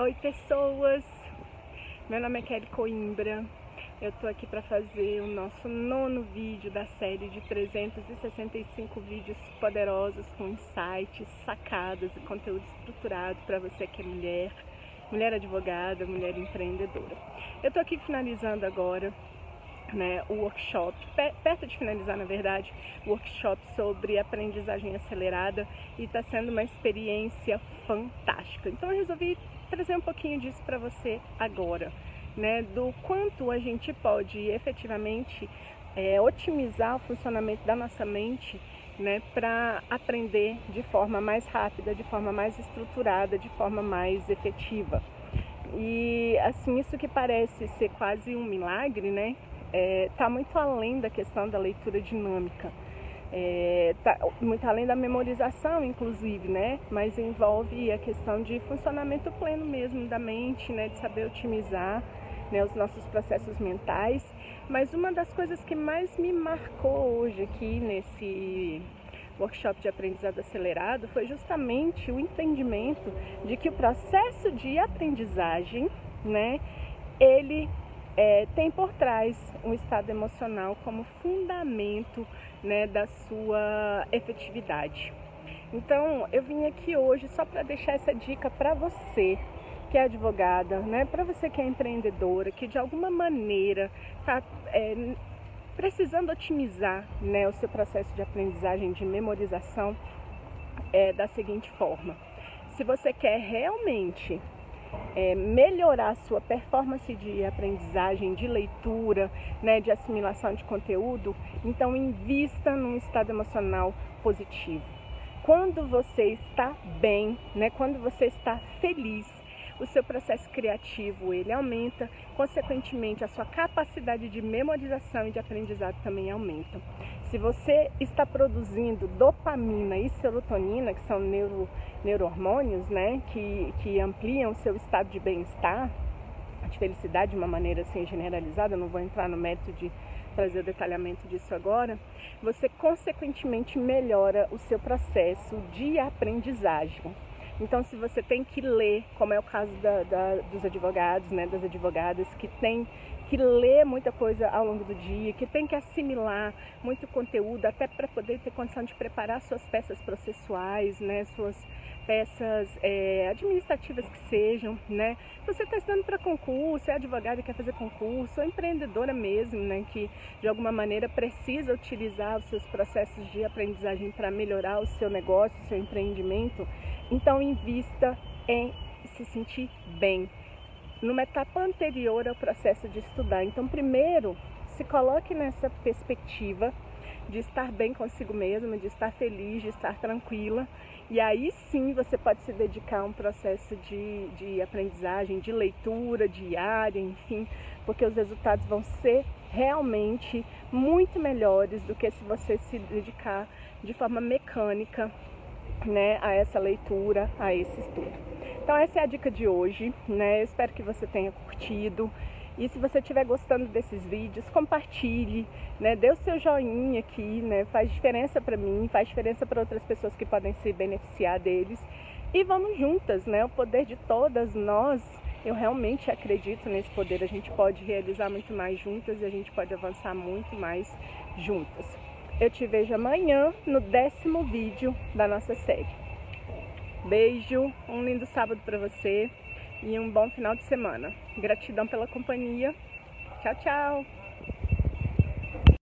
Oi pessoas, meu nome é Kelly Coimbra, eu tô aqui para fazer o nosso nono vídeo da série de 365 vídeos poderosos com insights, sacadas e conteúdo estruturado para você que é mulher, mulher advogada, mulher empreendedora. Eu tô aqui finalizando agora né, o workshop, perto de finalizar na verdade, o workshop sobre aprendizagem acelerada e está sendo uma experiência fantástica. Então eu resolvi trazer um pouquinho disso para você agora, né? Do quanto a gente pode efetivamente é, otimizar o funcionamento da nossa mente, né? Para aprender de forma mais rápida, de forma mais estruturada, de forma mais efetiva. E assim, isso que parece ser quase um milagre, né? Está é, muito além da questão da leitura dinâmica é, tá, muito além da memorização, inclusive, né? Mas envolve a questão de funcionamento pleno mesmo da mente, né? De saber otimizar né, os nossos processos mentais. Mas uma das coisas que mais me marcou hoje aqui nesse workshop de aprendizado acelerado foi justamente o entendimento de que o processo de aprendizagem, né? Ele é, tem por trás um estado emocional como fundamento né, da sua efetividade. Então, eu vim aqui hoje só para deixar essa dica para você que é advogada, né, para você que é empreendedora, que de alguma maneira está é, precisando otimizar né, o seu processo de aprendizagem, de memorização, é, da seguinte forma: se você quer realmente é, melhorar a sua performance de aprendizagem, de leitura, né, de assimilação de conteúdo, então invista num estado emocional positivo. Quando você está bem, né, quando você está feliz, o seu processo criativo ele aumenta, consequentemente a sua capacidade de memorização e de aprendizado também aumenta. Se você está produzindo dopamina e serotonina, que são neuro, neurohormônios, né, que, que ampliam o seu estado de bem-estar, de felicidade de uma maneira assim generalizada, não vou entrar no mérito de trazer o detalhamento disso agora, você consequentemente melhora o seu processo de aprendizagem. Então, se você tem que ler, como é o caso da, da, dos advogados, né, das advogadas, que tem que ler muita coisa ao longo do dia, que tem que assimilar muito conteúdo, até para poder ter condição de preparar suas peças processuais, né, suas peças é, administrativas que sejam, né? Você está estudando para concurso, é advogada quer fazer concurso, ou empreendedora mesmo, né? Que de alguma maneira precisa utilizar os seus processos de aprendizagem para melhorar o seu negócio, o seu empreendimento. Então invista em se sentir bem. Numa etapa anterior ao processo de estudar. Então primeiro se coloque nessa perspectiva de estar bem consigo mesma, de estar feliz, de estar tranquila. E aí sim você pode se dedicar a um processo de, de aprendizagem, de leitura diária, enfim, porque os resultados vão ser realmente muito melhores do que se você se dedicar de forma mecânica né, a essa leitura, a esse estudo. Então essa é a dica de hoje, né? Eu espero que você tenha curtido. E se você estiver gostando desses vídeos, compartilhe, né? Dê o seu joinha aqui, né? Faz diferença para mim, faz diferença para outras pessoas que podem se beneficiar deles. E vamos juntas, né? O poder de todas nós, eu realmente acredito nesse poder. A gente pode realizar muito mais juntas e a gente pode avançar muito mais juntas. Eu te vejo amanhã no décimo vídeo da nossa série. Beijo, um lindo sábado para você e um bom final de semana. Gratidão pela companhia. Tchau, tchau.